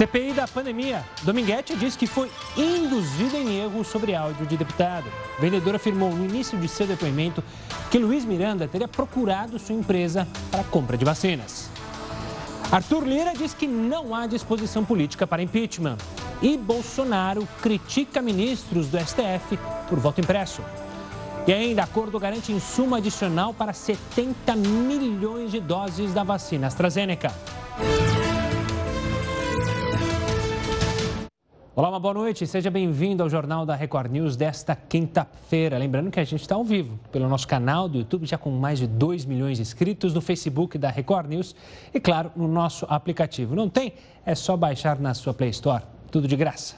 CPI da pandemia. Dominguete diz que foi induzido em erro sobre áudio de deputado. O vendedor afirmou no início de seu depoimento que Luiz Miranda teria procurado sua empresa para compra de vacinas. Arthur Lira diz que não há disposição política para impeachment. E Bolsonaro critica ministros do STF por voto impresso. E ainda, acordo garante insumo adicional para 70 milhões de doses da vacina AstraZeneca. Olá, uma boa noite. Seja bem-vindo ao Jornal da Record News desta quinta-feira. Lembrando que a gente está ao vivo pelo nosso canal do YouTube, já com mais de 2 milhões de inscritos, no Facebook da Record News e, claro, no nosso aplicativo. Não tem? É só baixar na sua Play Store. Tudo de graça.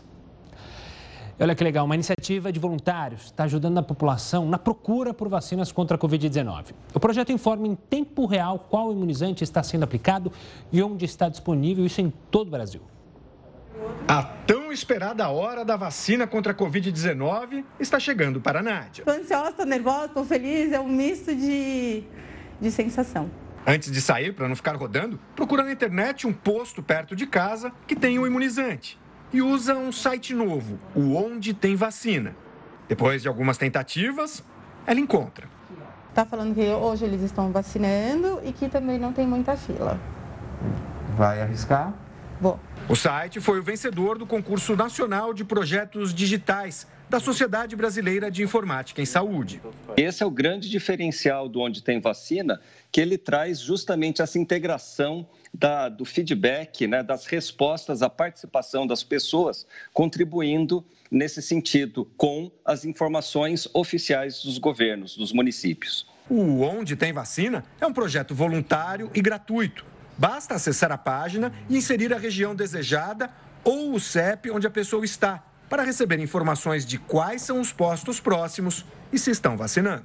Olha que legal, uma iniciativa de voluntários está ajudando a população na procura por vacinas contra a Covid-19. O projeto informa em tempo real qual imunizante está sendo aplicado e onde está disponível, isso em todo o Brasil. A tão esperada hora da vacina contra a Covid-19 está chegando para a Nádia. Estou ansiosa, estou nervosa, estou feliz, é um misto de, de sensação. Antes de sair, para não ficar rodando, procura na internet um posto perto de casa que tenha um imunizante e usa um site novo, o Onde Tem Vacina. Depois de algumas tentativas, ela encontra. Está falando que hoje eles estão vacinando e que também não tem muita fila. Vai arriscar? Vou. O site foi o vencedor do concurso nacional de projetos digitais da Sociedade Brasileira de Informática em Saúde. Esse é o grande diferencial do Onde Tem Vacina, que ele traz justamente essa integração da, do feedback, né, das respostas à participação das pessoas, contribuindo nesse sentido com as informações oficiais dos governos, dos municípios. O Onde Tem Vacina é um projeto voluntário e gratuito Basta acessar a página e inserir a região desejada ou o CEP onde a pessoa está, para receber informações de quais são os postos próximos e se estão vacinando.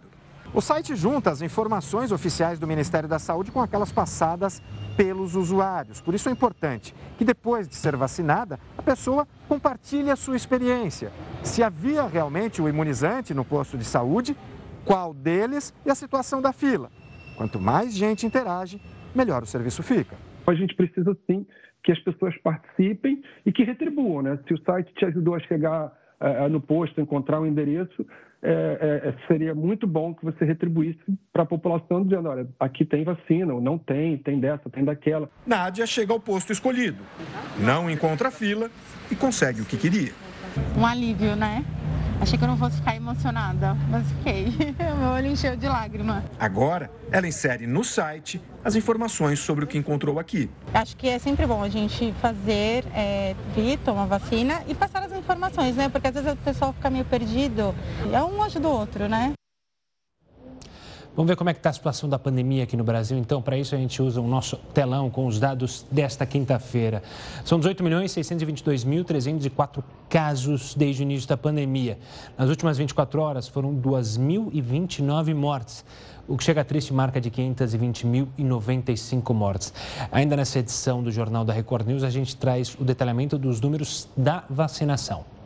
O site junta as informações oficiais do Ministério da Saúde com aquelas passadas pelos usuários. Por isso é importante que depois de ser vacinada, a pessoa compartilhe a sua experiência. Se havia realmente o imunizante no posto de saúde, qual deles e a situação da fila. Quanto mais gente interage, melhor o serviço fica. A gente precisa sim que as pessoas participem e que retribuam, né? Se o site te ajudou a chegar é, no posto, encontrar um endereço, é, é, seria muito bom que você retribuísse para a população, dizendo: olha, aqui tem vacina, ou não tem, tem dessa, tem daquela. Nádia chega ao posto escolhido, não encontra fila e consegue o que queria. Um alívio, né? Achei que eu não fosse ficar emocionada, mas fiquei. Meu olho encheu de lágrima. Agora, ela insere no site as informações sobre o que encontrou aqui. Acho que é sempre bom a gente fazer, é, vir, tomar vacina e passar as informações, né? Porque às vezes o pessoal fica meio perdido. É um ajuda o outro, né? Vamos ver como é que está a situação da pandemia aqui no Brasil. Então, para isso a gente usa o nosso telão com os dados desta quinta-feira. São 18 milhões 622 mil 304 casos desde o início da pandemia. Nas últimas 24 horas foram 2.029 mortes, o que chega a triste marca de 520.095 mortes. Ainda nessa edição do Jornal da Record News, a gente traz o detalhamento dos números da vacinação.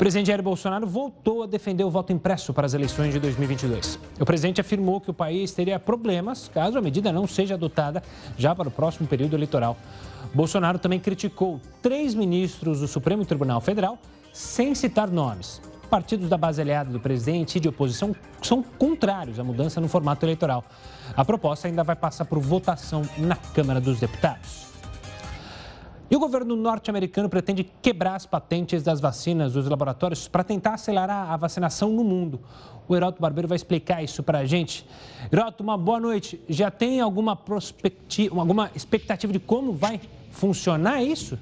O presidente Jair Bolsonaro voltou a defender o voto impresso para as eleições de 2022. O presidente afirmou que o país teria problemas caso a medida não seja adotada já para o próximo período eleitoral. Bolsonaro também criticou três ministros do Supremo Tribunal Federal, sem citar nomes. Partidos da base aliada do presidente e de oposição são contrários à mudança no formato eleitoral. A proposta ainda vai passar por votação na Câmara dos Deputados. E o governo norte-americano pretende quebrar as patentes das vacinas dos laboratórios para tentar acelerar a vacinação no mundo. O Heroto Barbeiro vai explicar isso para a gente. Heroto, uma boa noite. Já tem alguma, prospectiva, alguma expectativa de como vai funcionar isso?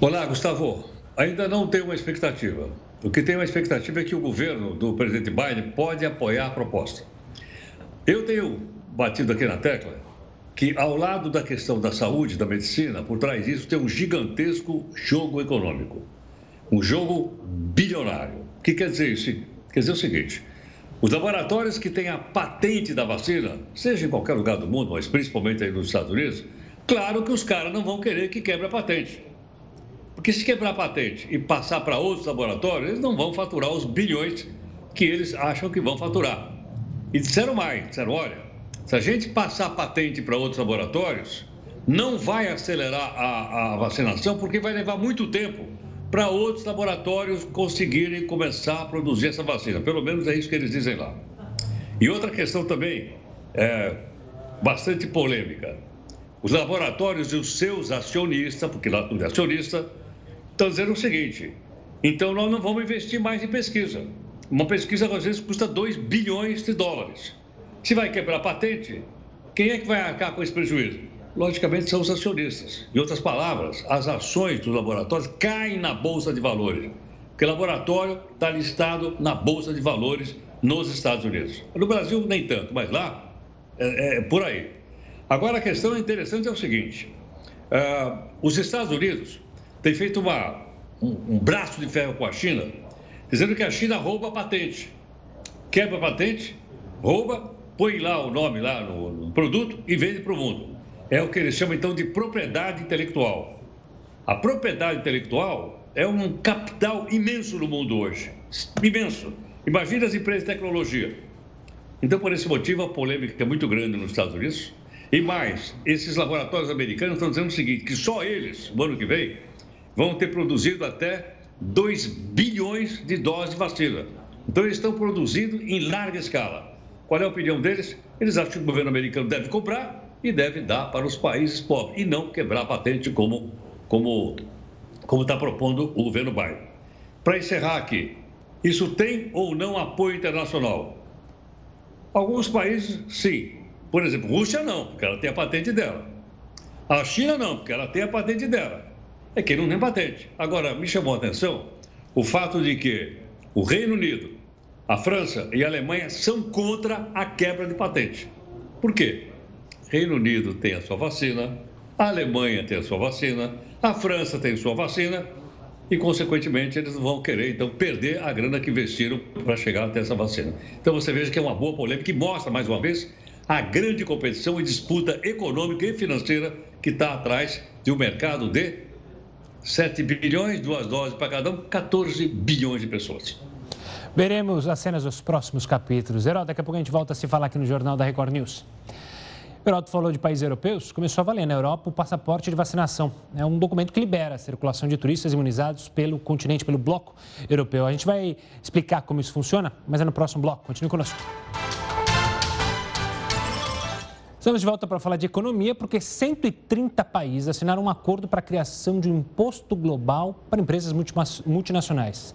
Olá, Gustavo. Ainda não tem uma expectativa. O que tem uma expectativa é que o governo do presidente Biden pode apoiar a proposta. Eu tenho batido aqui na tecla que, ao lado da questão da saúde, da medicina, por trás disso tem um gigantesco jogo econômico. Um jogo bilionário. O que quer dizer isso? Quer dizer o seguinte: os laboratórios que têm a patente da vacina, seja em qualquer lugar do mundo, mas principalmente aí nos Estados Unidos, claro que os caras não vão querer que quebre a patente. Porque se quebrar a patente e passar para outros laboratórios, eles não vão faturar os bilhões que eles acham que vão faturar. E disseram mais, disseram, olha, se a gente passar patente para outros laboratórios, não vai acelerar a, a vacinação porque vai levar muito tempo para outros laboratórios conseguirem começar a produzir essa vacina. Pelo menos é isso que eles dizem lá. E outra questão também, é, bastante polêmica. Os laboratórios e os seus acionistas, porque lá tudo é acionista, estão dizendo o seguinte: então nós não vamos investir mais em pesquisa. Uma pesquisa às vezes custa 2 bilhões de dólares. Se vai quebrar a patente, quem é que vai arcar com esse prejuízo? Logicamente são os acionistas. Em outras palavras, as ações dos laboratórios caem na Bolsa de Valores, porque laboratório está listado na Bolsa de Valores nos Estados Unidos. No Brasil, nem tanto, mas lá é, é por aí. Agora, a questão interessante é o seguinte: uh, os Estados Unidos têm feito uma, um, um braço de ferro com a China, dizendo que a China rouba a patente. Quebra a patente, rouba, põe lá o nome lá no, no produto e vende para o mundo. É o que eles chamam então de propriedade intelectual. A propriedade intelectual é um capital imenso no mundo hoje. Imenso. Imagina as empresas de tecnologia. Então, por esse motivo, a polêmica é muito grande nos Estados Unidos. E mais, esses laboratórios americanos estão dizendo o seguinte, que só eles, no ano que vem, vão ter produzido até 2 bilhões de doses de vacina. Então, eles estão produzindo em larga escala. Qual é a opinião deles? Eles acham que o governo americano deve comprar e deve dar para os países pobres e não quebrar a patente como como como está propondo o governo Biden. Para encerrar aqui, isso tem ou não apoio internacional? Alguns países, sim. Por exemplo, Rússia não, porque ela tem a patente dela. A China não, porque ela tem a patente dela. É que não tem patente. Agora, me chamou a atenção o fato de que o Reino Unido, a França e a Alemanha são contra a quebra de patente. Por quê? Reino Unido tem a sua vacina, a Alemanha tem a sua vacina, a França tem a sua vacina e, consequentemente, eles vão querer, então, perder a grana que investiram para chegar até essa vacina. Então, você veja que é uma boa polêmica que mostra, mais uma vez, a grande competição e disputa econômica e financeira que está atrás de um mercado de 7 bilhões, duas doses para cada um, 14 bilhões de pessoas. Veremos as cenas dos próximos capítulos. Herói, daqui a pouco a gente volta a se falar aqui no Jornal da Record News. Peralto falou de países europeus, começou a valer na Europa o passaporte de vacinação. É um documento que libera a circulação de turistas imunizados pelo continente, pelo bloco europeu. A gente vai explicar como isso funciona, mas é no próximo bloco. Continue conosco. Estamos de volta para falar de economia, porque 130 países assinaram um acordo para a criação de um imposto global para empresas multinacionais.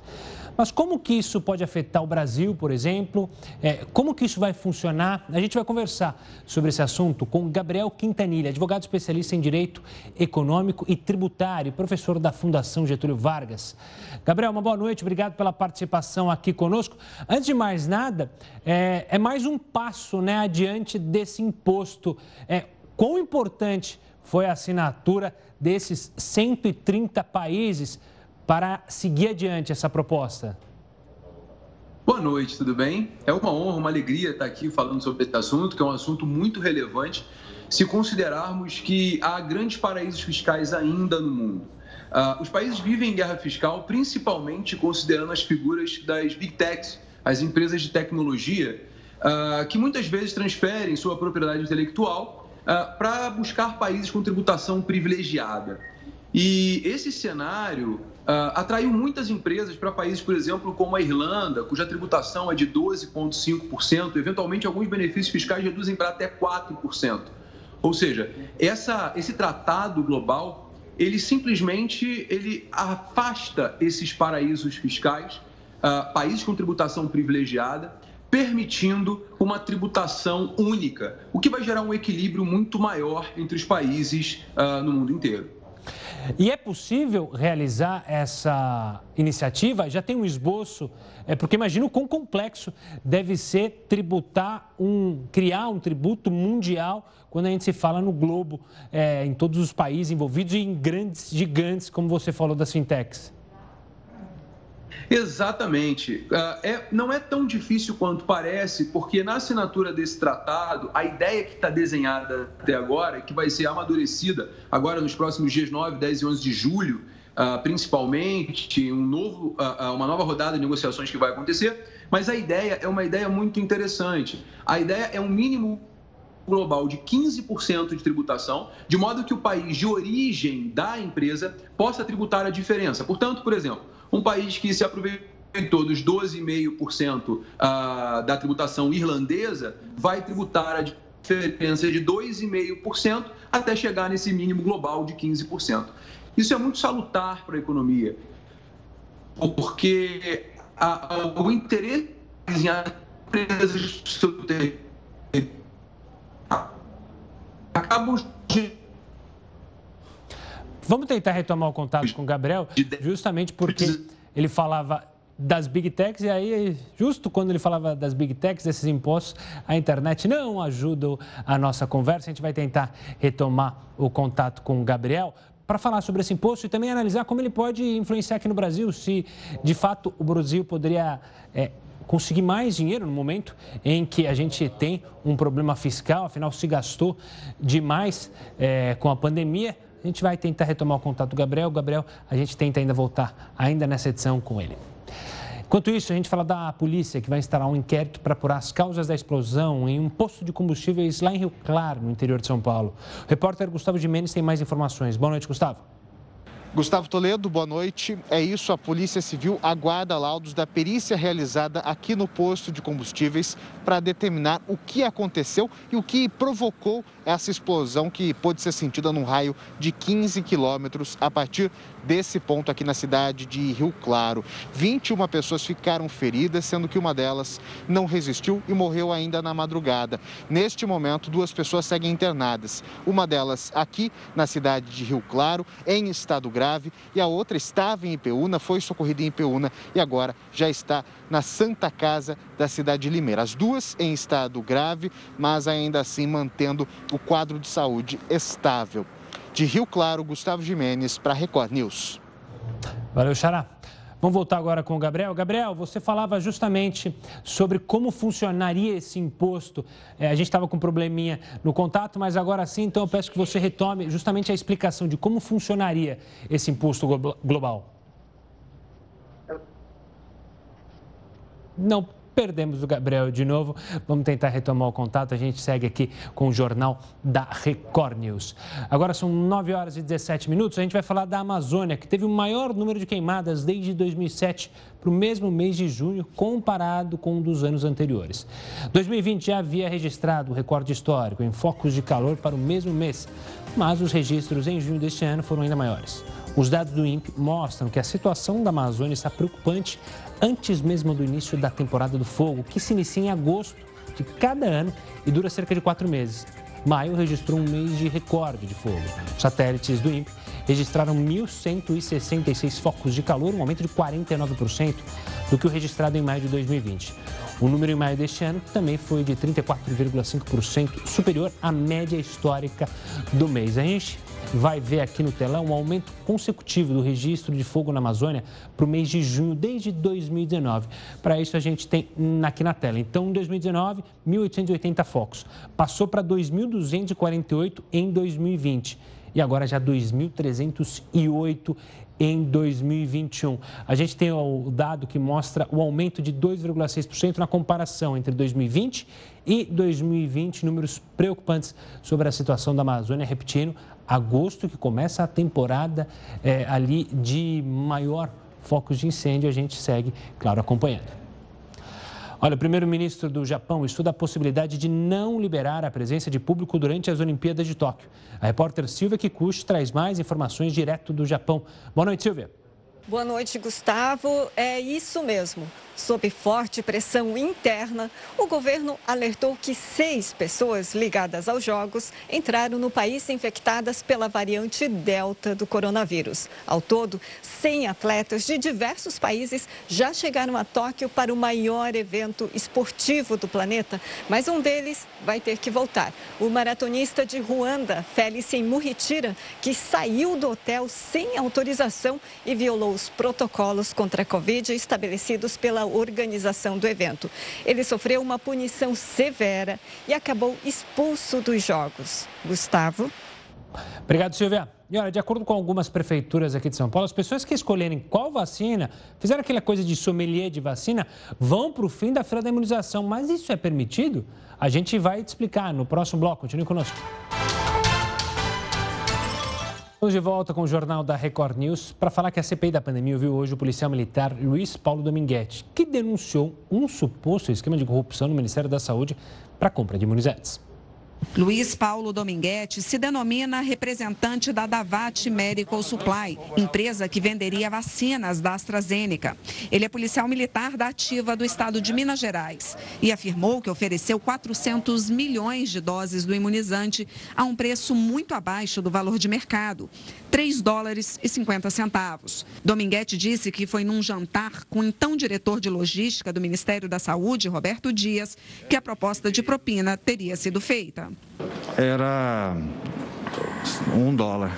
Mas como que isso pode afetar o Brasil, por exemplo? É, como que isso vai funcionar? A gente vai conversar sobre esse assunto com Gabriel Quintanilha, advogado especialista em Direito Econômico e Tributário, professor da Fundação Getúlio Vargas. Gabriel, uma boa noite, obrigado pela participação aqui conosco. Antes de mais nada, é, é mais um passo né, adiante desse imposto. É, quão importante foi a assinatura desses 130 países para seguir adiante essa proposta? Boa noite, tudo bem? É uma honra, uma alegria estar aqui falando sobre esse assunto, que é um assunto muito relevante, se considerarmos que há grandes paraísos fiscais ainda no mundo. Uh, os países vivem em guerra fiscal, principalmente considerando as figuras das big techs, as empresas de tecnologia, uh, que muitas vezes transferem sua propriedade intelectual uh, para buscar países com tributação privilegiada. E esse cenário uh, atraiu muitas empresas para países, por exemplo, como a Irlanda, cuja tributação é de 12,5%, eventualmente alguns benefícios fiscais reduzem para até 4%. Ou seja, essa, esse tratado global, ele simplesmente ele afasta esses paraísos fiscais, uh, países com tributação privilegiada, permitindo uma tributação única, o que vai gerar um equilíbrio muito maior entre os países uh, no mundo inteiro. E é possível realizar essa iniciativa? Já tem um esboço, é porque imagino quão complexo deve ser tributar um, criar um tributo mundial quando a gente se fala no globo, é, em todos os países envolvidos e em grandes gigantes, como você falou das fintechs. Exatamente. Uh, é, não é tão difícil quanto parece, porque na assinatura desse tratado, a ideia que está desenhada até agora, que vai ser amadurecida agora nos próximos dias 9, 10 e 11 de julho, uh, principalmente, um novo, uh, uma nova rodada de negociações que vai acontecer, mas a ideia é uma ideia muito interessante. A ideia é um mínimo global de 15% de tributação, de modo que o país de origem da empresa possa tributar a diferença. Portanto, por exemplo, um país que se aproveitou dos 12,5% ah, da tributação irlandesa vai tributar a diferença de 2,5% até chegar nesse mínimo global de 15%. Isso é muito salutar para a economia, porque o interesse em empresas acabam Vamos tentar retomar o contato com o Gabriel, justamente porque ele falava das big techs e aí, justo quando ele falava das big techs, desses impostos, a internet não ajuda a nossa conversa. A gente vai tentar retomar o contato com o Gabriel para falar sobre esse imposto e também analisar como ele pode influenciar aqui no Brasil, se de fato o Brasil poderia é, conseguir mais dinheiro no momento em que a gente tem um problema fiscal, afinal se gastou demais é, com a pandemia. A gente vai tentar retomar o contato do Gabriel. Gabriel, a gente tenta ainda voltar ainda nessa edição com ele. Enquanto isso, a gente fala da polícia que vai instalar um inquérito para apurar as causas da explosão em um posto de combustíveis lá em Rio Claro, no interior de São Paulo. O repórter Gustavo de Mendes tem mais informações. Boa noite, Gustavo. Gustavo Toledo, boa noite. É isso, a Polícia Civil aguarda laudos da perícia realizada aqui no posto de combustíveis para determinar o que aconteceu e o que provocou essa explosão que pôde ser sentida num raio de 15 quilômetros a partir desse ponto aqui na cidade de Rio Claro. 21 pessoas ficaram feridas, sendo que uma delas não resistiu e morreu ainda na madrugada. Neste momento, duas pessoas seguem internadas. Uma delas aqui na cidade de Rio Claro, em estado grave, e a outra estava em Ipeúna, foi socorrida em Ipeúna e agora já está na Santa Casa da cidade de Limeira. As duas em estado grave, mas ainda assim mantendo o quadro de saúde estável. De Rio Claro, Gustavo Jimenez para Record News. Valeu, Xará. Vamos voltar agora com o Gabriel. Gabriel, você falava justamente sobre como funcionaria esse imposto. É, a gente estava com um probleminha no contato, mas agora sim, então eu peço que você retome justamente a explicação de como funcionaria esse imposto global. Não Perdemos o Gabriel de novo. Vamos tentar retomar o contato. A gente segue aqui com o jornal da Record News. Agora são 9 horas e 17 minutos. A gente vai falar da Amazônia, que teve o maior número de queimadas desde 2007 para o mesmo mês de junho, comparado com um dos anos anteriores. 2020 já havia registrado o recorde histórico em focos de calor para o mesmo mês, mas os registros em junho deste ano foram ainda maiores. Os dados do INPE mostram que a situação da Amazônia está preocupante antes mesmo do início da temporada do fogo, que se inicia em agosto de cada ano e dura cerca de quatro meses. Maio registrou um mês de recorde de fogo. Satélites do INPE registraram 1.166 focos de calor, um aumento de 49% do que o registrado em maio de 2020. O número em maio deste ano também foi de 34,5% superior à média histórica do mês. A gente vai ver aqui no telão um aumento consecutivo do registro de fogo na Amazônia para o mês de junho desde 2019. Para isso a gente tem aqui na tela. Então, em 2019, 1.880 focos. Passou para 2.248 em 2020 e agora já 2.308 em 2021. A gente tem o dado que mostra o aumento de 2,6% na comparação entre 2020 e 2020, números preocupantes sobre a situação da Amazônia, repetindo, agosto que começa a temporada é, ali de maior focos de incêndio, a gente segue, claro, acompanhando. Olha, o primeiro-ministro do Japão estuda a possibilidade de não liberar a presença de público durante as Olimpíadas de Tóquio. A repórter Silvia Kikuchi traz mais informações direto do Japão. Boa noite, Silvia. Boa noite, Gustavo. É isso mesmo. Sob forte pressão interna, o governo alertou que seis pessoas ligadas aos Jogos entraram no país infectadas pela variante Delta do coronavírus. Ao todo, 100 atletas de diversos países já chegaram a Tóquio para o maior evento esportivo do planeta, mas um deles vai ter que voltar. O maratonista de Ruanda, Félicien Murritira, que saiu do hotel sem autorização e violou os protocolos contra a Covid estabelecidos pela organização do evento. Ele sofreu uma punição severa e acabou expulso dos Jogos. Gustavo. Obrigado, Silvia. E olha, de acordo com algumas prefeituras aqui de São Paulo, as pessoas que escolherem qual vacina, fizeram aquela coisa de sommelier de vacina, vão para o fim da fila da imunização. Mas isso é permitido? A gente vai te explicar no próximo bloco. Continue conosco. Estamos de volta com o Jornal da Record News para falar que a CPI da pandemia ouviu hoje o policial militar Luiz Paulo Dominguete, que denunciou um suposto esquema de corrupção no Ministério da Saúde para compra de imunizantes. Luiz Paulo Dominguete se denomina representante da Davat Medical Supply, empresa que venderia vacinas da AstraZeneca. Ele é policial militar da ativa do estado de Minas Gerais e afirmou que ofereceu 400 milhões de doses do imunizante a um preço muito abaixo do valor de mercado, 3 dólares e 50 centavos. Dominguete disse que foi num jantar com o então diretor de logística do Ministério da Saúde, Roberto Dias, que a proposta de propina teria sido feita. Era um dólar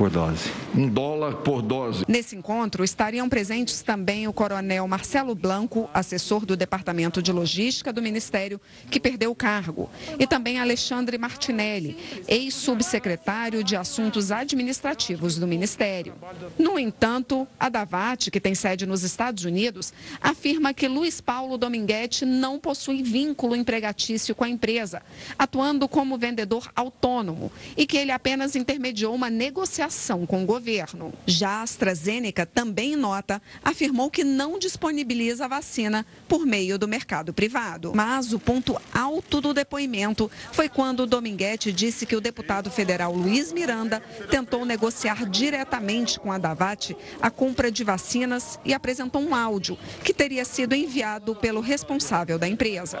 por dose. Um dólar por dose. Nesse encontro estariam presentes também o coronel Marcelo Blanco, assessor do Departamento de Logística do Ministério, que perdeu o cargo, e também Alexandre Martinelli, ex-subsecretário de Assuntos Administrativos do Ministério. No entanto, a Davat, que tem sede nos Estados Unidos, afirma que Luiz Paulo Dominguete não possui vínculo empregatício com a empresa, atuando como vendedor autônomo, e que ele apenas intermediou uma negociação negociação com o governo. Já a AstraZeneca, também em nota, afirmou que não disponibiliza a vacina por meio do mercado privado. Mas o ponto alto do depoimento foi quando Dominguete disse que o deputado federal Luiz Miranda tentou negociar diretamente com a Davat a compra de vacinas e apresentou um áudio que teria sido enviado pelo responsável da empresa.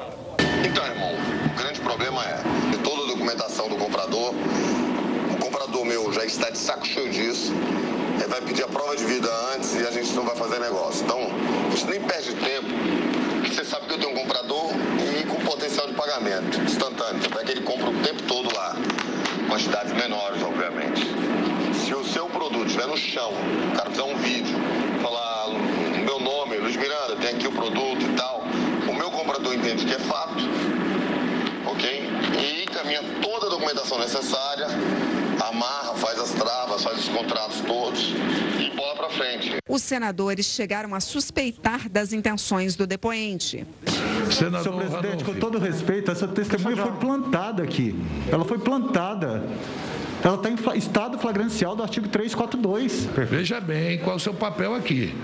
Então, irmão, o grande problema é que toda a documentação do comprador comprador meu já está de saco cheio disso, vai pedir a prova de vida antes e a gente não vai fazer negócio. Então, você nem perde tempo, você sabe que eu tenho um comprador e com potencial de pagamento instantâneo, até que ele compra o tempo todo lá, quantidades menores, obviamente. Se o seu produto estiver no chão, o cara fizer um vídeo, falar meu nome, Luiz Miranda, tem aqui o produto e tal, o meu comprador entende que é fato, ok? E encaminha toda a documentação necessária amarra, faz as travas, faz os contratos todos e bola para frente. Os senadores chegaram a suspeitar das intenções do depoente. Senador Senhor presidente, com todo respeito, essa testemunha foi plantada aqui. Ela foi plantada. Ela está em estado flagrancial do artigo 342. Veja bem qual é o seu papel aqui.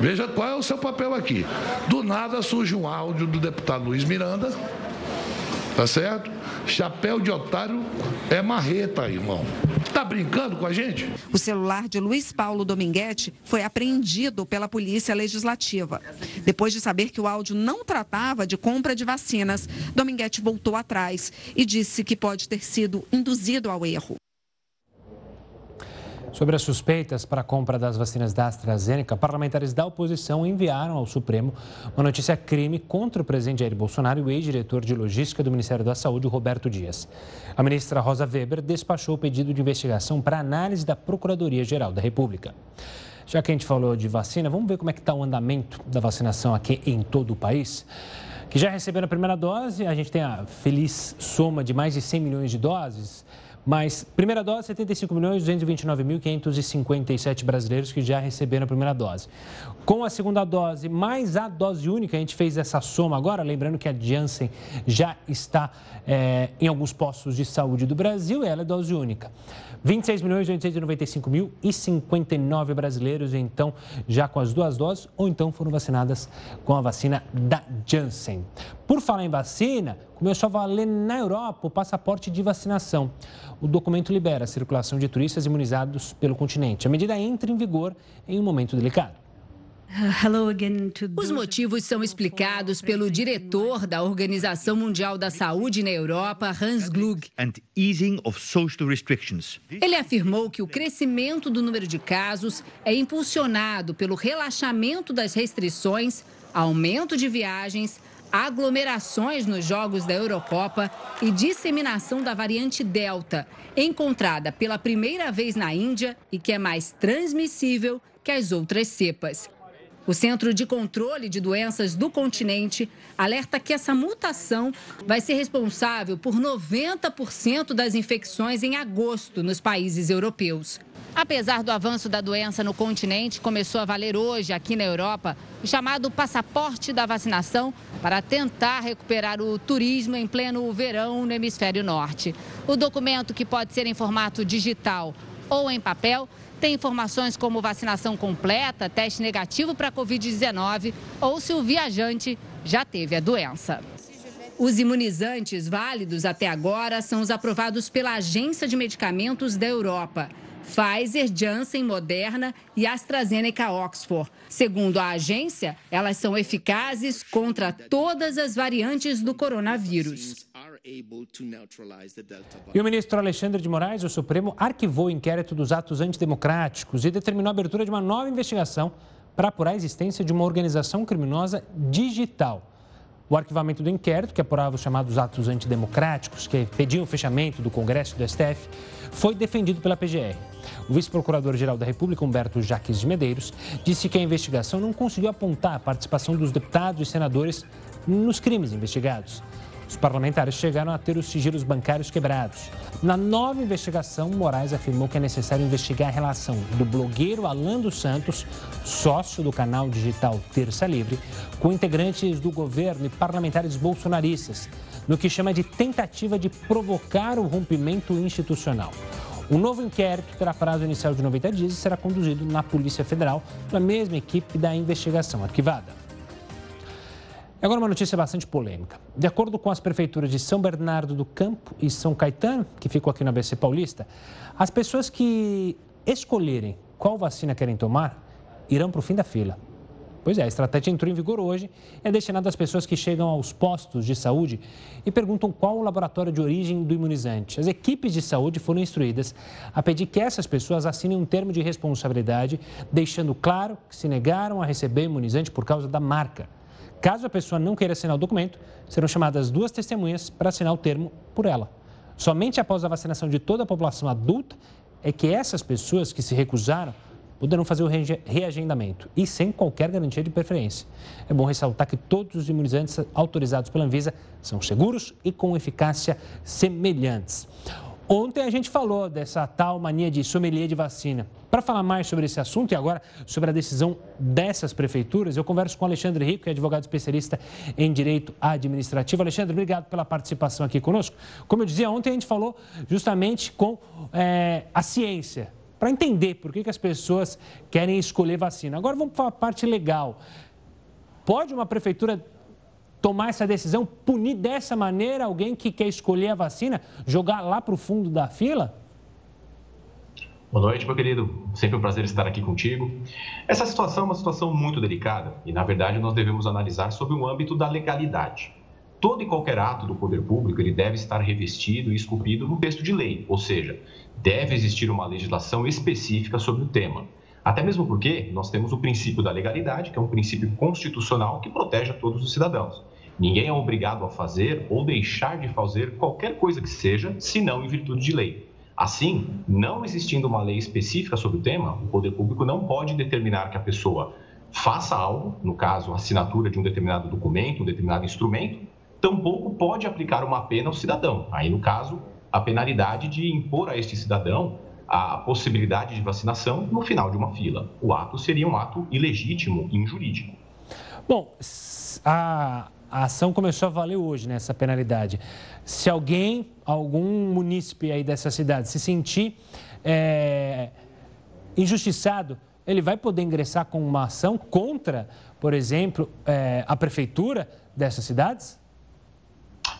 Veja qual é o seu papel aqui. Do nada surge um áudio do deputado Luiz Miranda, tá certo? Chapéu de otário é marreta, irmão. Tá brincando com a gente? O celular de Luiz Paulo Dominguete foi apreendido pela Polícia Legislativa. Depois de saber que o áudio não tratava de compra de vacinas, Dominguete voltou atrás e disse que pode ter sido induzido ao erro. Sobre as suspeitas para a compra das vacinas da AstraZeneca, parlamentares da oposição enviaram ao Supremo uma notícia crime contra o presidente Jair Bolsonaro e o ex-diretor de logística do Ministério da Saúde, Roberto Dias. A ministra Rosa Weber despachou o pedido de investigação para análise da Procuradoria-Geral da República. Já que a gente falou de vacina, vamos ver como é que está o andamento da vacinação aqui em todo o país. Que já receberam a primeira dose, a gente tem a feliz soma de mais de 100 milhões de doses. Mas, primeira dose, 75 milhões 229.557 brasileiros que já receberam a primeira dose. Com a segunda dose, mais a dose única, a gente fez essa soma agora, lembrando que a Janssen já está é, em alguns postos de saúde do Brasil ela é dose única. 26 milhões 895 mil e 59 brasileiros, então, já com as duas doses, ou então foram vacinadas com a vacina da Janssen. Por falar em vacina, começou a valer na Europa o passaporte de vacinação. O documento libera a circulação de turistas imunizados pelo continente. A medida entra em vigor em um momento delicado. Os motivos são explicados pelo diretor da Organização Mundial da Saúde na Europa, Hans Glug. Ele afirmou que o crescimento do número de casos é impulsionado pelo relaxamento das restrições, aumento de viagens, aglomerações nos Jogos da Eurocopa e disseminação da variante Delta, encontrada pela primeira vez na Índia e que é mais transmissível que as outras cepas. O Centro de Controle de Doenças do continente alerta que essa mutação vai ser responsável por 90% das infecções em agosto nos países europeus. Apesar do avanço da doença no continente, começou a valer hoje, aqui na Europa, o chamado passaporte da vacinação para tentar recuperar o turismo em pleno verão no hemisfério norte. O documento, que pode ser em formato digital ou em papel, tem informações como vacinação completa, teste negativo para a Covid-19 ou se o viajante já teve a doença. Os imunizantes válidos até agora são os aprovados pela Agência de Medicamentos da Europa. Pfizer, Janssen, Moderna e AstraZeneca Oxford. Segundo a agência, elas são eficazes contra todas as variantes do coronavírus. E o ministro Alexandre de Moraes, o Supremo, arquivou o inquérito dos atos antidemocráticos e determinou a abertura de uma nova investigação para apurar a existência de uma organização criminosa digital. O arquivamento do inquérito, que apurava os chamados atos antidemocráticos, que pediam o fechamento do Congresso e do STF, foi defendido pela PGR. O vice-procurador-geral da República, Humberto Jaques de Medeiros, disse que a investigação não conseguiu apontar a participação dos deputados e senadores nos crimes investigados. Os parlamentares chegaram a ter os sigilos bancários quebrados. Na nova investigação, Moraes afirmou que é necessário investigar a relação do blogueiro Alan dos Santos, sócio do canal digital Terça Livre, com integrantes do governo e parlamentares bolsonaristas, no que chama de tentativa de provocar o rompimento institucional. O novo inquérito terá prazo inicial de 90 dias e será conduzido na Polícia Federal pela mesma equipe da investigação arquivada. Agora uma notícia bastante polêmica. De acordo com as prefeituras de São Bernardo do Campo e São Caetano, que ficam aqui na ABC Paulista, as pessoas que escolherem qual vacina querem tomar irão para o fim da fila. Pois é, a estratégia entrou em vigor hoje é destinada às pessoas que chegam aos postos de saúde e perguntam qual o laboratório de origem do imunizante. As equipes de saúde foram instruídas a pedir que essas pessoas assinem um termo de responsabilidade, deixando claro que se negaram a receber imunizante por causa da marca. Caso a pessoa não queira assinar o documento, serão chamadas duas testemunhas para assinar o termo por ela. Somente após a vacinação de toda a população adulta é que essas pessoas que se recusaram poderão fazer o reagendamento e sem qualquer garantia de preferência. É bom ressaltar que todos os imunizantes autorizados pela Anvisa são seguros e com eficácia semelhantes. Ontem a gente falou dessa tal mania de sommelier de vacina. Para falar mais sobre esse assunto e agora sobre a decisão dessas prefeituras, eu converso com Alexandre Rico, que é advogado especialista em direito administrativo. Alexandre, obrigado pela participação aqui conosco. Como eu dizia ontem, a gente falou justamente com é, a ciência, para entender por que, que as pessoas querem escolher vacina. Agora vamos para a parte legal. Pode uma prefeitura tomar essa decisão, punir dessa maneira alguém que quer escolher a vacina, jogar lá para o fundo da fila? Boa noite, meu querido. Sempre um prazer estar aqui contigo. Essa situação é uma situação muito delicada e, na verdade, nós devemos analisar sob o âmbito da legalidade. Todo e qualquer ato do poder público ele deve estar revestido e esculpido no texto de lei, ou seja, deve existir uma legislação específica sobre o tema. Até mesmo porque nós temos o princípio da legalidade, que é um princípio constitucional que protege a todos os cidadãos. Ninguém é obrigado a fazer ou deixar de fazer qualquer coisa que seja, senão em virtude de lei. Assim, não existindo uma lei específica sobre o tema, o poder público não pode determinar que a pessoa faça algo, no caso, a assinatura de um determinado documento, um determinado instrumento, tampouco pode aplicar uma pena ao cidadão. Aí, no caso, a penalidade de impor a este cidadão a possibilidade de vacinação no final de uma fila. O ato seria um ato ilegítimo e injurídico. Bom, a, a ação começou a valer hoje, né, essa penalidade. Se alguém, algum munícipe aí dessa cidade se sentir é, injustiçado, ele vai poder ingressar com uma ação contra, por exemplo, é, a prefeitura dessas cidades?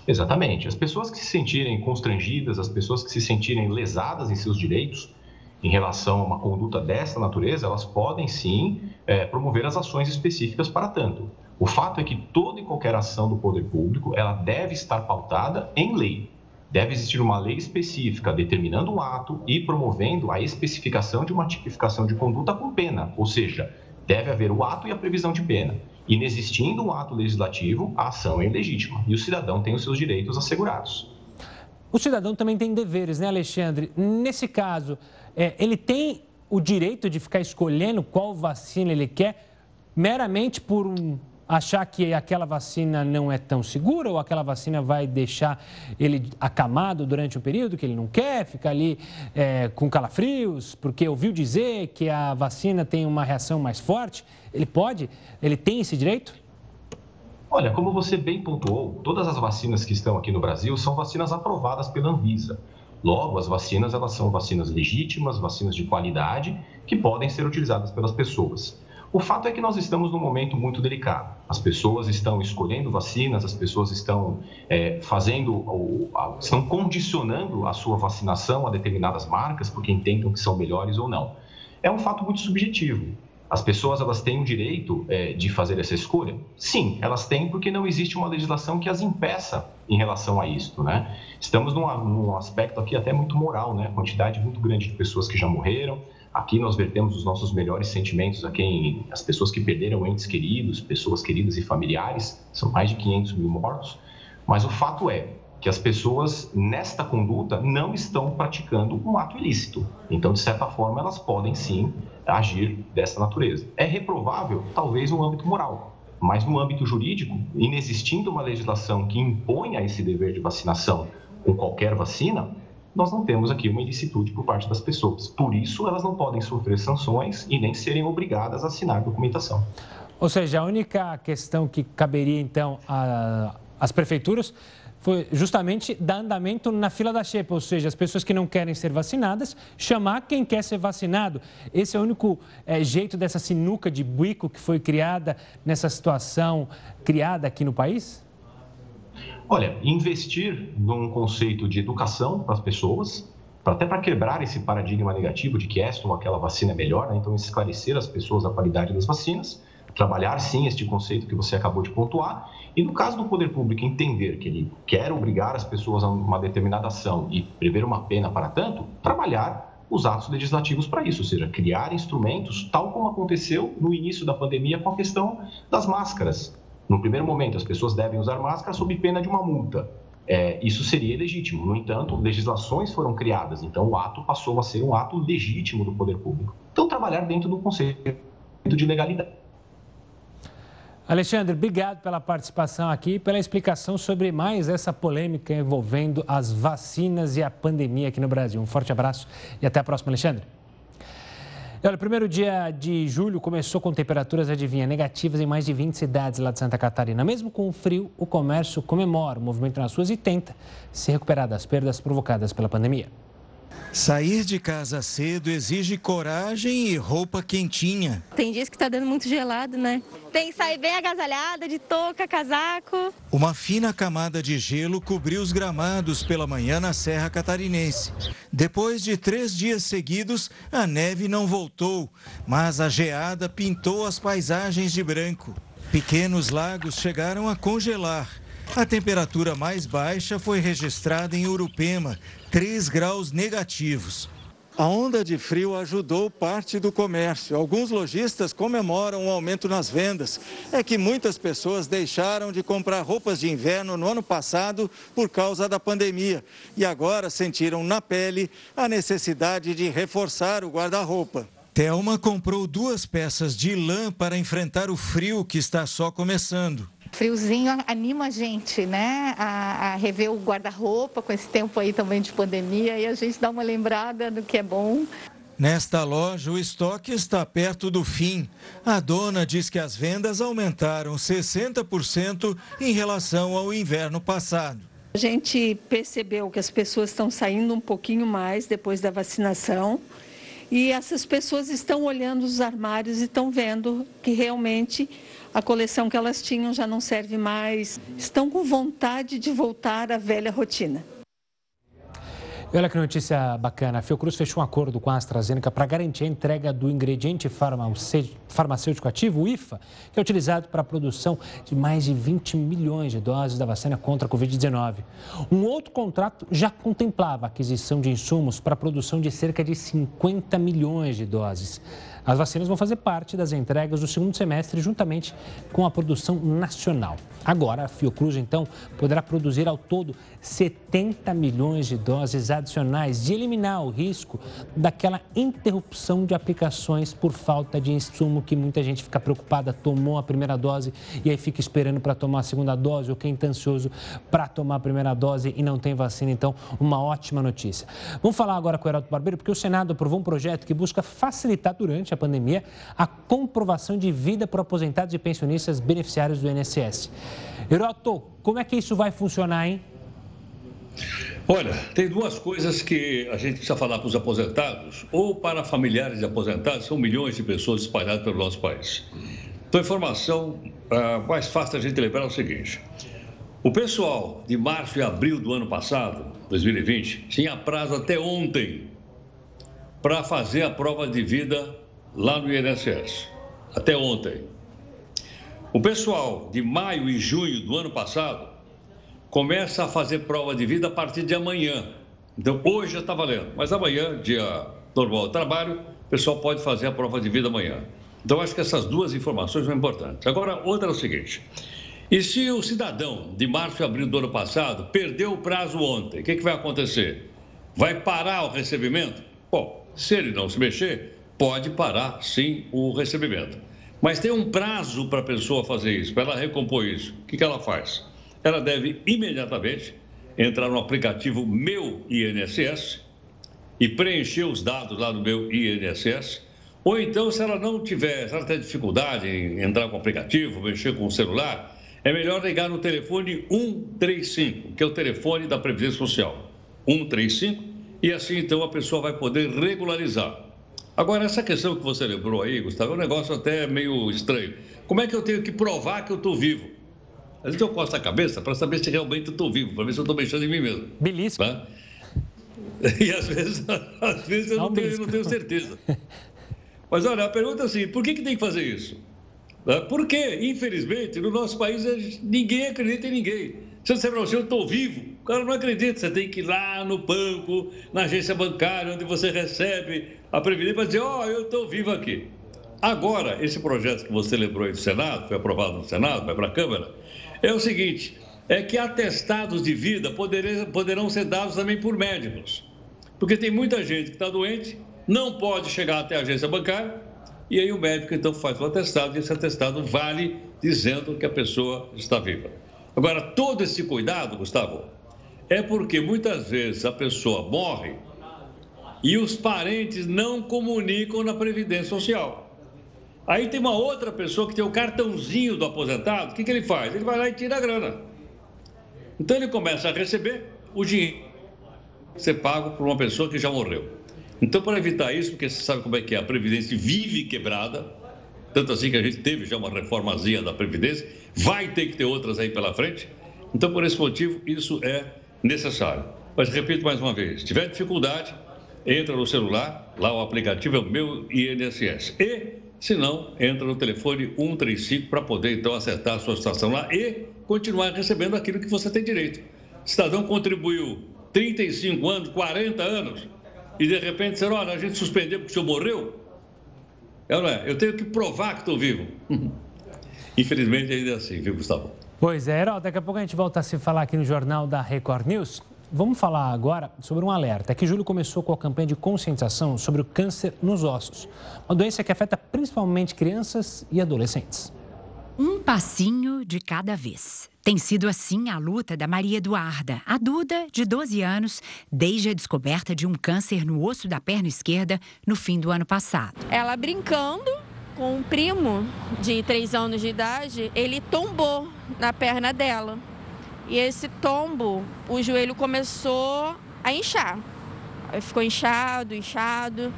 Exatamente. As pessoas que se sentirem constrangidas, as pessoas que se sentirem lesadas em seus direitos em relação a uma conduta dessa natureza, elas podem sim é, promover as ações específicas para tanto. O fato é que toda e qualquer ação do poder público, ela deve estar pautada em lei. Deve existir uma lei específica determinando o ato e promovendo a especificação de uma tipificação de conduta com pena, ou seja, deve haver o ato e a previsão de pena. Inexistindo um ato legislativo, a ação é ilegítima e o cidadão tem os seus direitos assegurados. O cidadão também tem deveres, né, Alexandre? Nesse caso, é, ele tem o direito de ficar escolhendo qual vacina ele quer meramente por um achar que aquela vacina não é tão segura ou aquela vacina vai deixar ele acamado durante um período que ele não quer, ficar ali é, com calafrios, porque ouviu dizer que a vacina tem uma reação mais forte, ele pode, ele tem esse direito? Olha, como você bem pontuou, todas as vacinas que estão aqui no Brasil são vacinas aprovadas pela Anvisa. Logo, as vacinas elas são vacinas legítimas, vacinas de qualidade, que podem ser utilizadas pelas pessoas. O fato é que nós estamos num momento muito delicado. As pessoas estão escolhendo vacinas, as pessoas estão é, fazendo, estão condicionando a sua vacinação a determinadas marcas porque entendam que são melhores ou não. É um fato muito subjetivo. As pessoas elas têm o direito é, de fazer essa escolha? Sim, elas têm porque não existe uma legislação que as impeça em relação a isso, né? Estamos num, num aspecto aqui até muito moral, né? Quantidade muito grande de pessoas que já morreram, Aqui nós vertemos os nossos melhores sentimentos a quem, as pessoas que perderam entes queridos, pessoas queridas e familiares, são mais de 500 mil mortos. Mas o fato é que as pessoas nesta conduta não estão praticando um ato ilícito. Então, de certa forma, elas podem sim agir dessa natureza. É reprovável, talvez, no âmbito moral, mas no âmbito jurídico, inexistindo uma legislação que imponha esse dever de vacinação com qualquer vacina, nós não temos aqui uma ilicitude por parte das pessoas. Por isso, elas não podem sofrer sanções e nem serem obrigadas a assinar documentação. Ou seja, a única questão que caberia, então, às prefeituras foi justamente dar andamento na fila da xepa, ou seja, as pessoas que não querem ser vacinadas, chamar quem quer ser vacinado. Esse é o único é, jeito dessa sinuca de bico que foi criada nessa situação criada aqui no país? Olha, investir num conceito de educação para as pessoas, até para quebrar esse paradigma negativo de que esta ou aquela vacina é melhor, né? então esclarecer as pessoas a qualidade das vacinas, trabalhar sim este conceito que você acabou de pontuar, e no caso do poder público entender que ele quer obrigar as pessoas a uma determinada ação e prever uma pena para tanto, trabalhar os atos legislativos para isso, ou seja, criar instrumentos, tal como aconteceu no início da pandemia com a questão das máscaras. No primeiro momento, as pessoas devem usar máscara sob pena de uma multa. É, isso seria legítimo. No entanto, legislações foram criadas, então o ato passou a ser um ato legítimo do poder público. Então, trabalhar dentro do conceito de legalidade. Alexandre, obrigado pela participação aqui, pela explicação sobre mais essa polêmica envolvendo as vacinas e a pandemia aqui no Brasil. Um forte abraço e até a próxima, Alexandre. Olha, o primeiro dia de julho começou com temperaturas, adivinha, negativas em mais de 20 cidades lá de Santa Catarina. Mesmo com o frio, o comércio comemora o movimento nas ruas e tenta se recuperar das perdas provocadas pela pandemia. Sair de casa cedo exige coragem e roupa quentinha. Tem dias que está dando muito gelado, né? Tem que sair bem agasalhada, de touca, casaco. Uma fina camada de gelo cobriu os gramados pela manhã na Serra Catarinense. Depois de três dias seguidos, a neve não voltou, mas a geada pintou as paisagens de branco. Pequenos lagos chegaram a congelar. A temperatura mais baixa foi registrada em Urupema, 3 graus negativos. A onda de frio ajudou parte do comércio. Alguns lojistas comemoram o aumento nas vendas. É que muitas pessoas deixaram de comprar roupas de inverno no ano passado por causa da pandemia e agora sentiram na pele a necessidade de reforçar o guarda-roupa. Thelma comprou duas peças de lã para enfrentar o frio que está só começando. Friozinho anima a gente, né? A, a rever o guarda-roupa com esse tempo aí também de pandemia e a gente dá uma lembrada do que é bom. Nesta loja, o estoque está perto do fim. A dona diz que as vendas aumentaram 60% em relação ao inverno passado. A gente percebeu que as pessoas estão saindo um pouquinho mais depois da vacinação. E essas pessoas estão olhando os armários e estão vendo que realmente a coleção que elas tinham já não serve mais, estão com vontade de voltar à velha rotina. Olha que notícia bacana. A Fiocruz fechou um acordo com a AstraZeneca para garantir a entrega do ingrediente farmacêutico ativo, o IFA, que é utilizado para a produção de mais de 20 milhões de doses da vacina contra a Covid-19. Um outro contrato já contemplava a aquisição de insumos para a produção de cerca de 50 milhões de doses. As vacinas vão fazer parte das entregas do segundo semestre, juntamente com a produção nacional. Agora, a Fiocruz, então, poderá produzir ao todo 70 milhões de doses adicionais de eliminar o risco daquela interrupção de aplicações por falta de insumo que muita gente fica preocupada, tomou a primeira dose e aí fica esperando para tomar a segunda dose, ou quem está ansioso para tomar a primeira dose e não tem vacina. Então, uma ótima notícia. Vamos falar agora com o Heraldo Barbeiro, porque o Senado aprovou um projeto que busca facilitar durante a pandemia a comprovação de vida por aposentados e pensionistas beneficiários do INSS. Heraldo, como é que isso vai funcionar, hein? Olha, tem duas coisas que a gente precisa falar para os aposentados ou para familiares de aposentados, são milhões de pessoas espalhadas pelo nosso país. Então, a informação uh, mais fácil da gente lembrar é o seguinte: o pessoal de março e abril do ano passado, 2020, tinha prazo até ontem para fazer a prova de vida lá no INSS. Até ontem. O pessoal de maio e junho do ano passado começa a fazer prova de vida a partir de amanhã. Então, hoje já está valendo, mas amanhã, dia normal de trabalho, o pessoal pode fazer a prova de vida amanhã. Então, acho que essas duas informações são importantes. Agora, outra é o seguinte: e se o cidadão de março e abril do ano passado perdeu o prazo ontem, o que, que vai acontecer? Vai parar o recebimento? Bom, se ele não se mexer, pode parar sim o recebimento. Mas tem um prazo para a pessoa fazer isso, para ela recompor isso. O que, que ela faz? Ela deve imediatamente entrar no aplicativo Meu INSS e preencher os dados lá no Meu INSS. Ou então, se ela não tiver, se ela tem dificuldade em entrar com o aplicativo, mexer com o celular, é melhor ligar no telefone 135, que é o telefone da Previdência Social. 135, e assim então a pessoa vai poder regularizar. Agora, essa questão que você lembrou aí, Gustavo, é um negócio até meio estranho. Como é que eu tenho que provar que eu estou vivo? Às vezes eu costo a cabeça para saber se realmente estou vivo, para ver se eu estou mexendo em mim mesmo. Belíssimo. Tá? E às vezes, às vezes eu não, tenho, eu não tenho certeza. Mas olha, a pergunta é assim: por que, que tem que fazer isso? Tá? Porque, infelizmente, no nosso país ninguém acredita em ninguém. Se você falar assim, eu estou vivo, o cara não acredita. Você tem que ir lá no banco, na agência bancária, onde você recebe a previdência, para dizer: Ó, oh, eu estou vivo aqui. Agora, esse projeto que você lembrou aí do Senado, foi aprovado no Senado, vai para a Câmara, é o seguinte: é que atestados de vida poderão, ser dados também por médicos. Porque tem muita gente que está doente, não pode chegar até a agência bancária, e aí o médico então faz o atestado, e esse atestado vale dizendo que a pessoa está viva. Agora, todo esse cuidado, Gustavo, é porque muitas vezes a pessoa morre e os parentes não comunicam na Previdência Social. Aí tem uma outra pessoa que tem o cartãozinho do aposentado, o que, que ele faz? Ele vai lá e tira a grana. Então ele começa a receber o dinheiro ser pago por uma pessoa que já morreu. Então, para evitar isso, porque você sabe como é que é, a Previdência vive quebrada, tanto assim que a gente teve já uma reformazinha da Previdência, vai ter que ter outras aí pela frente. Então, por esse motivo, isso é necessário. Mas repito mais uma vez: se tiver dificuldade, entra no celular, lá o aplicativo é o meu INSS. E se não, entra no telefone 135 para poder então acertar a sua situação lá e continuar recebendo aquilo que você tem direito. Cidadão contribuiu 35 anos, 40 anos e de repente disseram, olha, a gente suspendeu porque o senhor morreu. É, não é? Eu tenho que provar que estou vivo. Infelizmente ainda é assim, viu, Gustavo? Pois é, Herói, daqui a pouco a gente volta a se falar aqui no Jornal da Record News. Vamos falar agora sobre um alerta. É que julho começou com a campanha de conscientização sobre o câncer nos ossos, uma doença que afeta principalmente crianças e adolescentes. Um passinho de cada vez. Tem sido assim a luta da Maria Eduarda, a Duda, de 12 anos, desde a descoberta de um câncer no osso da perna esquerda no fim do ano passado. Ela brincando com um primo de 3 anos de idade, ele tombou na perna dela. E esse tombo, o joelho começou a inchar. Ficou inchado, inchado.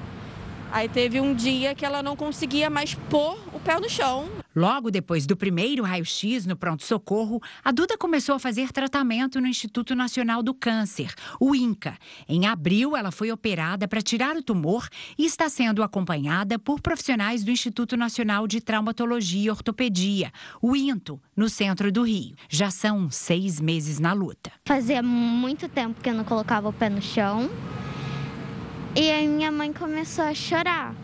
Aí teve um dia que ela não conseguia mais pôr o pé no chão. Logo depois do primeiro raio-x no pronto-socorro, a Duda começou a fazer tratamento no Instituto Nacional do Câncer, o INCA. Em abril, ela foi operada para tirar o tumor e está sendo acompanhada por profissionais do Instituto Nacional de Traumatologia e Ortopedia, o INTO, no centro do Rio. Já são seis meses na luta. Fazia muito tempo que eu não colocava o pé no chão. E aí minha mãe começou a chorar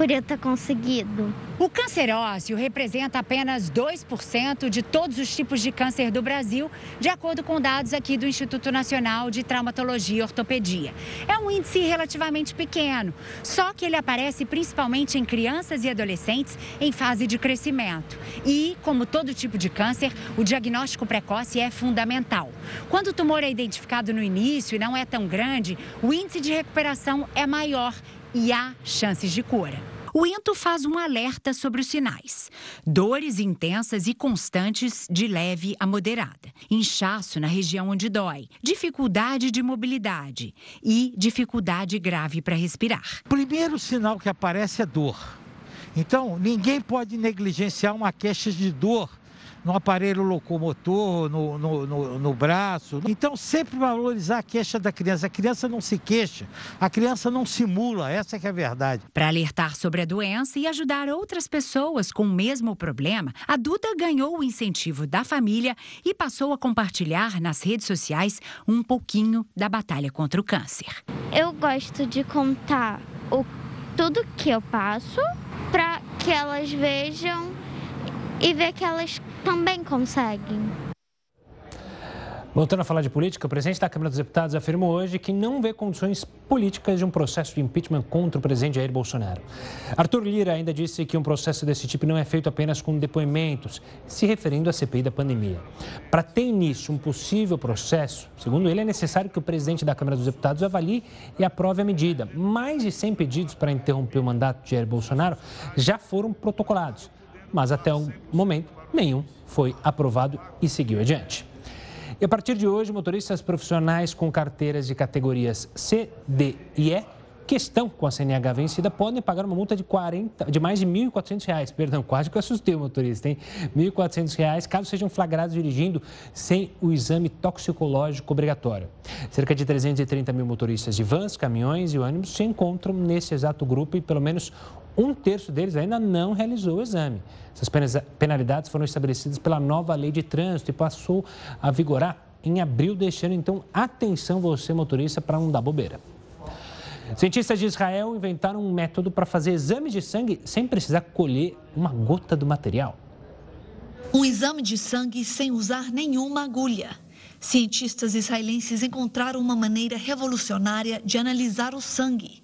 por ter conseguido. O câncer ósseo representa apenas 2% de todos os tipos de câncer do Brasil, de acordo com dados aqui do Instituto Nacional de Traumatologia e Ortopedia. É um índice relativamente pequeno, só que ele aparece principalmente em crianças e adolescentes em fase de crescimento. E, como todo tipo de câncer, o diagnóstico precoce é fundamental. Quando o tumor é identificado no início e não é tão grande, o índice de recuperação é maior e há chances de cura. O INTO faz um alerta sobre os sinais: dores intensas e constantes de leve a moderada, inchaço na região onde dói, dificuldade de mobilidade e dificuldade grave para respirar. Primeiro sinal que aparece é dor. Então, ninguém pode negligenciar uma queixa de dor no aparelho locomotor, no, no, no, no, braço. Então, sempre valorizar a queixa da criança. A criança não se queixa, a criança não simula, essa é, é a verdade. Para alertar sobre a doença e ajudar outras pessoas com o mesmo problema, a Duda ganhou o incentivo da família e passou a compartilhar nas redes sociais um pouquinho da batalha contra o câncer. Eu gosto de contar o, tudo que eu passo para que elas vejam e ver que elas também conseguem. Voltando a falar de política, o presidente da Câmara dos Deputados afirmou hoje que não vê condições políticas de um processo de impeachment contra o presidente Jair Bolsonaro. Arthur Lira ainda disse que um processo desse tipo não é feito apenas com depoimentos, se referindo à CPI da pandemia. Para ter início um possível processo, segundo ele, é necessário que o presidente da Câmara dos Deputados avalie e aprove a medida. Mais de 100 pedidos para interromper o mandato de Jair Bolsonaro já foram protocolados mas até o momento nenhum foi aprovado e seguiu adiante. E a partir de hoje, motoristas profissionais com carteiras de categorias C, D e E que estão com a CNH vencida podem pagar uma multa de, 40, de mais de R$ 1.400. Perdão, quase que eu assustei o motorista, hein? R$ 1.400 caso sejam flagrados dirigindo sem o exame toxicológico obrigatório. Cerca de 330 mil motoristas de vans, caminhões e ônibus se encontram nesse exato grupo e pelo menos um terço deles ainda não realizou o exame. Essas penalidades foram estabelecidas pela nova lei de trânsito e passou a vigorar em abril deste ano. Então, atenção você, motorista, para não dar bobeira. Cientistas de Israel inventaram um método para fazer exames de sangue sem precisar colher uma gota do material. Um exame de sangue sem usar nenhuma agulha. Cientistas israelenses encontraram uma maneira revolucionária de analisar o sangue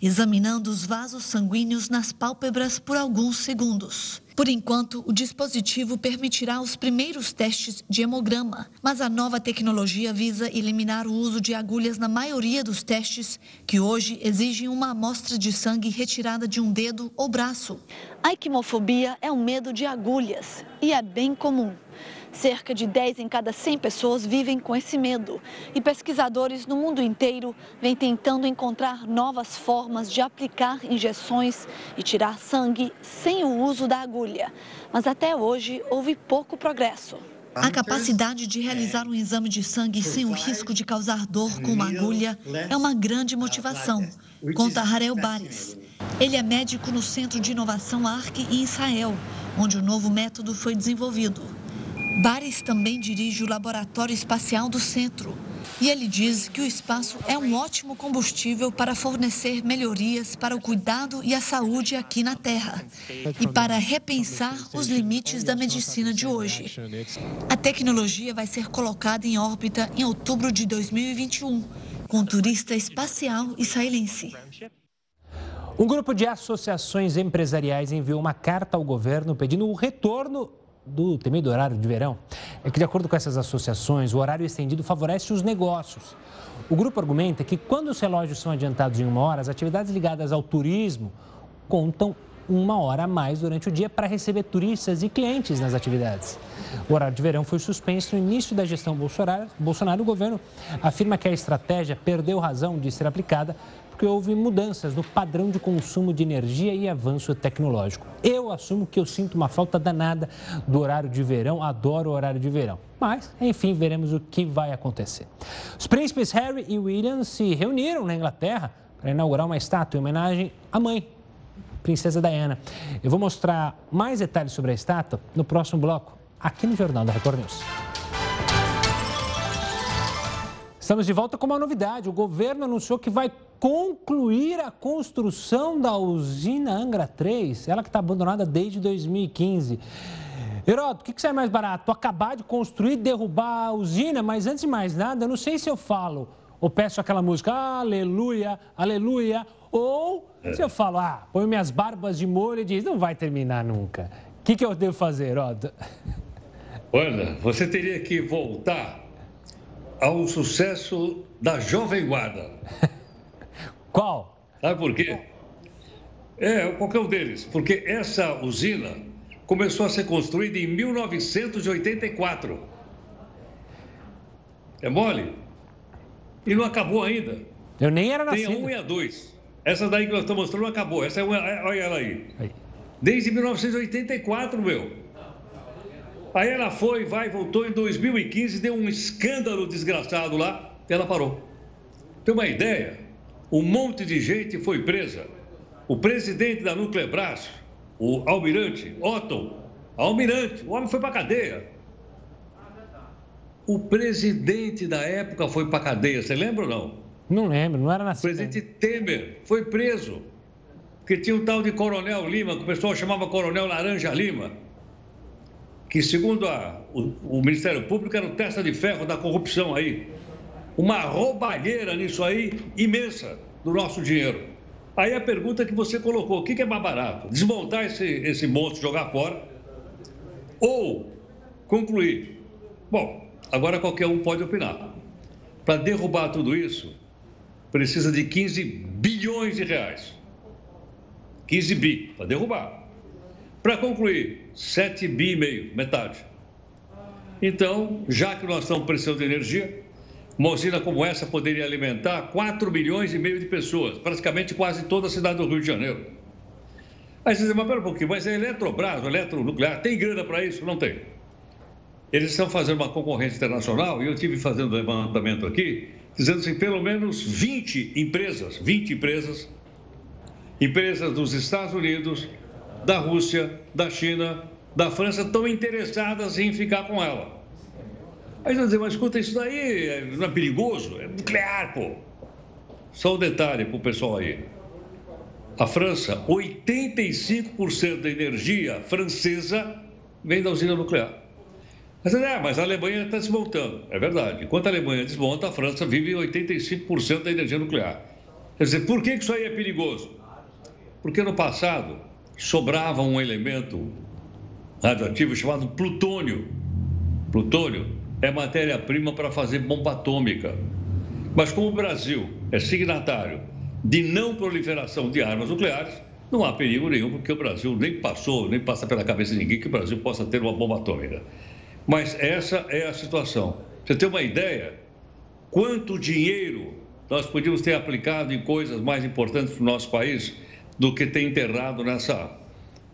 examinando os vasos sanguíneos nas pálpebras por alguns segundos. Por enquanto, o dispositivo permitirá os primeiros testes de hemograma, mas a nova tecnologia visa eliminar o uso de agulhas na maioria dos testes, que hoje exigem uma amostra de sangue retirada de um dedo ou braço. A equimofobia é o medo de agulhas e é bem comum. Cerca de 10 em cada 100 pessoas vivem com esse medo e pesquisadores no mundo inteiro vêm tentando encontrar novas formas de aplicar injeções e tirar sangue sem o uso da agulha. Mas até hoje houve pouco progresso. A capacidade de realizar um exame de sangue sem o risco de causar dor com uma agulha é uma grande motivação, conta Harel Bares. Ele é médico no Centro de Inovação ARC em Israel, onde o novo método foi desenvolvido. Bares também dirige o Laboratório Espacial do Centro. E ele diz que o espaço é um ótimo combustível para fornecer melhorias para o cuidado e a saúde aqui na Terra e para repensar os limites da medicina de hoje. A tecnologia vai ser colocada em órbita em outubro de 2021, com turista espacial israelense. Um grupo de associações empresariais enviou uma carta ao governo pedindo o retorno do temido horário de verão é que, de acordo com essas associações, o horário estendido favorece os negócios. O grupo argumenta que, quando os relógios são adiantados em uma hora, as atividades ligadas ao turismo contam uma hora a mais durante o dia para receber turistas e clientes nas atividades. O horário de verão foi suspenso no início da gestão Bolsonaro. Bolsonaro, o governo afirma que a estratégia perdeu razão de ser aplicada porque houve mudanças no padrão de consumo de energia e avanço tecnológico. Eu assumo que eu sinto uma falta danada do horário de verão, adoro o horário de verão. Mas, enfim, veremos o que vai acontecer. Os príncipes Harry e William se reuniram na Inglaterra para inaugurar uma estátua em homenagem à mãe, Princesa Diana. Eu vou mostrar mais detalhes sobre a estátua no próximo bloco, aqui no Jornal da Record News. Estamos de volta com uma novidade. O governo anunciou que vai concluir a construção da usina Angra 3, ela que está abandonada desde 2015. Heroto, o que, que sai mais barato? Acabar de construir, derrubar a usina, mas antes de mais nada, eu não sei se eu falo ou peço aquela música aleluia, aleluia, ou se eu falo, ah, põe minhas barbas de molho e diz, não vai terminar nunca. O que, que eu devo fazer, Heroto? Olha, você teria que voltar ao sucesso da Jovem Guarda. Qual? Sabe por quê? É, qualquer um deles. Porque essa usina começou a ser construída em 1984. É mole? E não acabou ainda. Eu nem era nascido. Tem a 1 e a 2. Essa daí que nós estamos mostrando acabou. Essa é uma, olha ela aí. Desde 1984, meu. Aí ela foi, vai, voltou em 2015, deu um escândalo desgraçado lá, e ela parou. Tem uma ideia? Um monte de gente foi presa. O presidente da Nuclebras, o almirante Otto, almirante, o homem foi para cadeia. O presidente da época foi para cadeia, você lembra ou não? Não lembro, não era nascido. O presidente Temer foi preso, porque tinha um tal de Coronel Lima, que o pessoal chamava Coronel Laranja Lima que, segundo a, o, o, Ministério Público, era o testa de ferro da corrupção aí. Uma roubalheira nisso aí imensa do nosso dinheiro. Aí a pergunta que você colocou: o que, que é mais barato? Desmontar esse, esse monstro, jogar fora? Ou concluir? Bom, agora qualquer um pode opinar. Para derrubar tudo isso, precisa de 15 bilhões de reais. 15 bi para derrubar. Para concluir, 7 bi e meio, metade. Então, já que nós estamos precisando de energia, uma usina como essa poderia alimentar 4 milhões e meio de pessoas, praticamente quase toda a cidade do Rio de Janeiro. Aí você diz, mas pera um pouquinho, mas a Eletrobras, o eletronuclear, tem grana para isso? Não tem. Eles estão fazendo uma concorrência internacional e eu tive fazendo levantamento aqui, dizendo assim, pelo menos 20 empresas, 20 empresas, empresas dos Estados Unidos, da Rússia, da China, da França estão interessadas em ficar com ela. Aí você dizer, mas escuta, isso daí não é perigoso? É nuclear, pô. Só um detalhe para o pessoal aí. A França, 85% da energia francesa vem da usina nuclear. Mas, é, mas a Alemanha está desmontando. É verdade. Enquanto a Alemanha desmonta, a França vive 85% da energia nuclear. Quer dizer, por que isso aí é perigoso? Porque no passado, sobrava um elemento radioativo chamado plutônio. Plutônio é matéria-prima para fazer bomba atômica. Mas como o Brasil é signatário de não proliferação de armas nucleares, não há perigo nenhum, porque o Brasil nem passou, nem passa pela cabeça de ninguém que o Brasil possa ter uma bomba atômica. Mas essa é a situação. Você tem uma ideia? Quanto dinheiro nós podíamos ter aplicado em coisas mais importantes para o nosso país? do que tem enterrado nessa,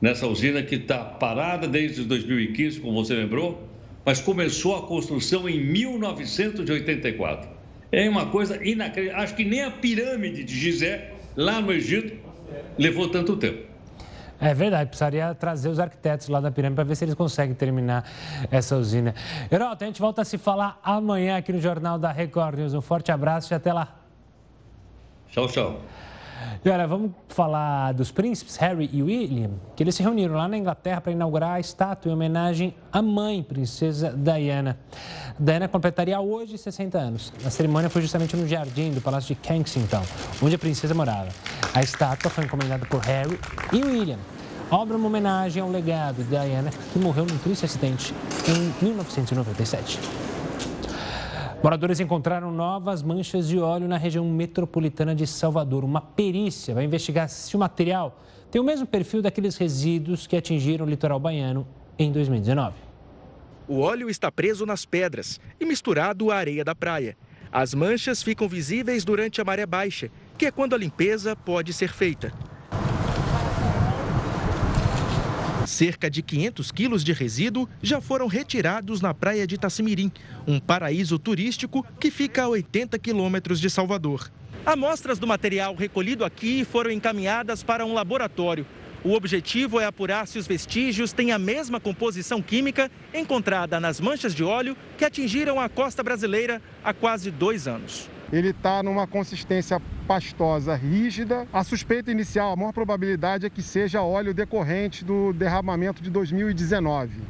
nessa usina que está parada desde 2015, como você lembrou, mas começou a construção em 1984. É uma coisa inacreditável. Acho que nem a pirâmide de Gizé, lá no Egito, levou tanto tempo. É verdade, precisaria trazer os arquitetos lá da pirâmide para ver se eles conseguem terminar essa usina. Heraldo, a gente volta a se falar amanhã aqui no Jornal da Record News. Um forte abraço e até lá. Tchau, tchau. E olha, vamos falar dos príncipes Harry e William, que eles se reuniram lá na Inglaterra para inaugurar a estátua em homenagem à mãe, princesa Diana. Diana completaria hoje 60 anos. A cerimônia foi justamente no jardim do Palácio de Kensington, onde a princesa morava. A estátua foi encomendada por Harry e William. A obra é uma homenagem ao legado de Diana, que morreu num triste acidente em 1997. Moradores encontraram novas manchas de óleo na região metropolitana de Salvador. Uma perícia vai investigar se o material tem o mesmo perfil daqueles resíduos que atingiram o litoral baiano em 2019. O óleo está preso nas pedras e misturado à areia da praia. As manchas ficam visíveis durante a maré baixa, que é quando a limpeza pode ser feita. Cerca de 500 quilos de resíduo já foram retirados na praia de Itacimirim, um paraíso turístico que fica a 80 quilômetros de Salvador. Amostras do material recolhido aqui foram encaminhadas para um laboratório. O objetivo é apurar se os vestígios têm a mesma composição química encontrada nas manchas de óleo que atingiram a costa brasileira há quase dois anos. Ele está numa consistência pastosa rígida. A suspeita inicial, a maior probabilidade é que seja óleo decorrente do derramamento de 2019.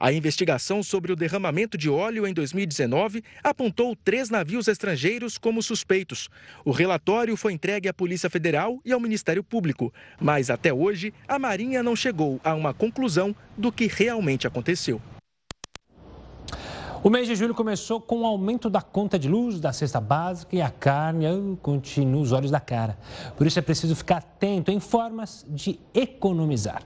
A investigação sobre o derramamento de óleo em 2019 apontou três navios estrangeiros como suspeitos. O relatório foi entregue à Polícia Federal e ao Ministério Público, mas até hoje a Marinha não chegou a uma conclusão do que realmente aconteceu. O mês de julho começou com o aumento da conta de luz, da cesta básica e a carne continua os olhos da cara. Por isso é preciso ficar atento em formas de economizar.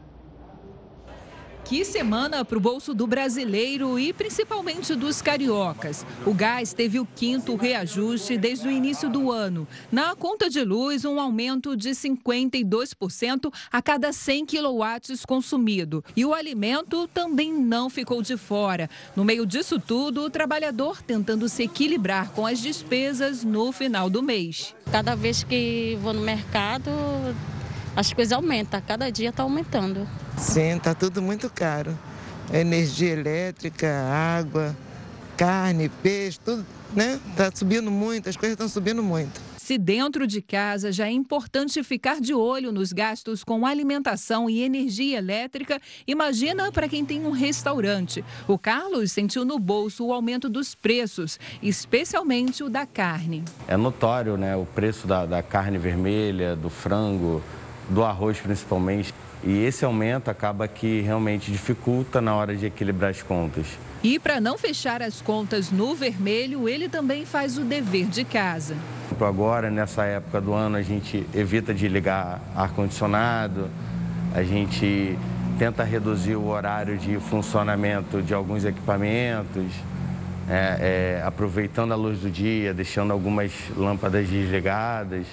Que semana para o bolso do brasileiro e principalmente dos cariocas. O gás teve o quinto reajuste desde o início do ano. Na conta de luz, um aumento de 52% a cada 100 quilowatts consumido. E o alimento também não ficou de fora. No meio disso tudo, o trabalhador tentando se equilibrar com as despesas no final do mês. Cada vez que vou no mercado, as coisas aumentam, cada dia está aumentando. Sim, está tudo muito caro. Energia elétrica, água, carne, peixe, tudo, né? Está subindo muito, as coisas estão subindo muito. Se dentro de casa já é importante ficar de olho nos gastos com alimentação e energia elétrica, imagina para quem tem um restaurante. O Carlos sentiu no bolso o aumento dos preços, especialmente o da carne. É notório, né? O preço da, da carne vermelha, do frango, do arroz principalmente. E esse aumento acaba que realmente dificulta na hora de equilibrar as contas. E para não fechar as contas no vermelho, ele também faz o dever de casa. Agora, nessa época do ano, a gente evita de ligar ar-condicionado, a gente tenta reduzir o horário de funcionamento de alguns equipamentos, é, é, aproveitando a luz do dia, deixando algumas lâmpadas desligadas.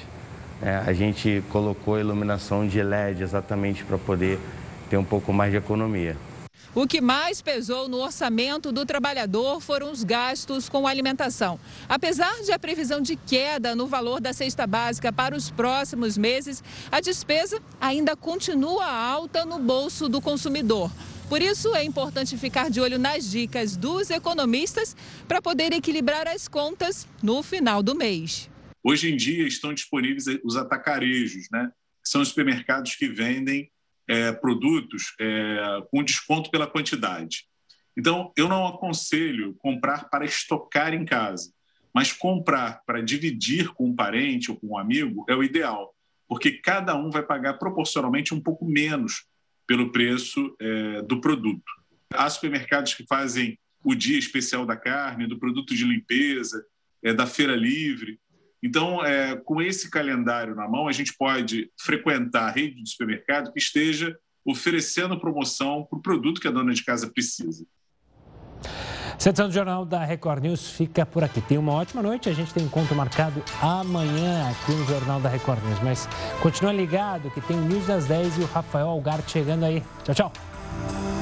É, a gente colocou iluminação de LED exatamente para poder ter um pouco mais de economia. O que mais pesou no orçamento do trabalhador foram os gastos com alimentação. Apesar de a previsão de queda no valor da cesta básica para os próximos meses, a despesa ainda continua alta no bolso do consumidor. Por isso, é importante ficar de olho nas dicas dos economistas para poder equilibrar as contas no final do mês. Hoje em dia estão disponíveis os atacarejos, né? que são os supermercados que vendem é, produtos é, com desconto pela quantidade. Então, eu não aconselho comprar para estocar em casa, mas comprar para dividir com um parente ou com um amigo é o ideal, porque cada um vai pagar proporcionalmente um pouco menos pelo preço é, do produto. Há supermercados que fazem o dia especial da carne, do produto de limpeza, é, da feira livre. Então, é, com esse calendário na mão, a gente pode frequentar a rede de supermercado que esteja oferecendo promoção para o produto que a dona de casa precisa. Edição do Jornal da Record News fica por aqui. Tenha uma ótima noite. A gente tem encontro marcado amanhã aqui no Jornal da Record News. Mas continua ligado que tem o News das 10 e o Rafael Algar chegando aí. Tchau, tchau.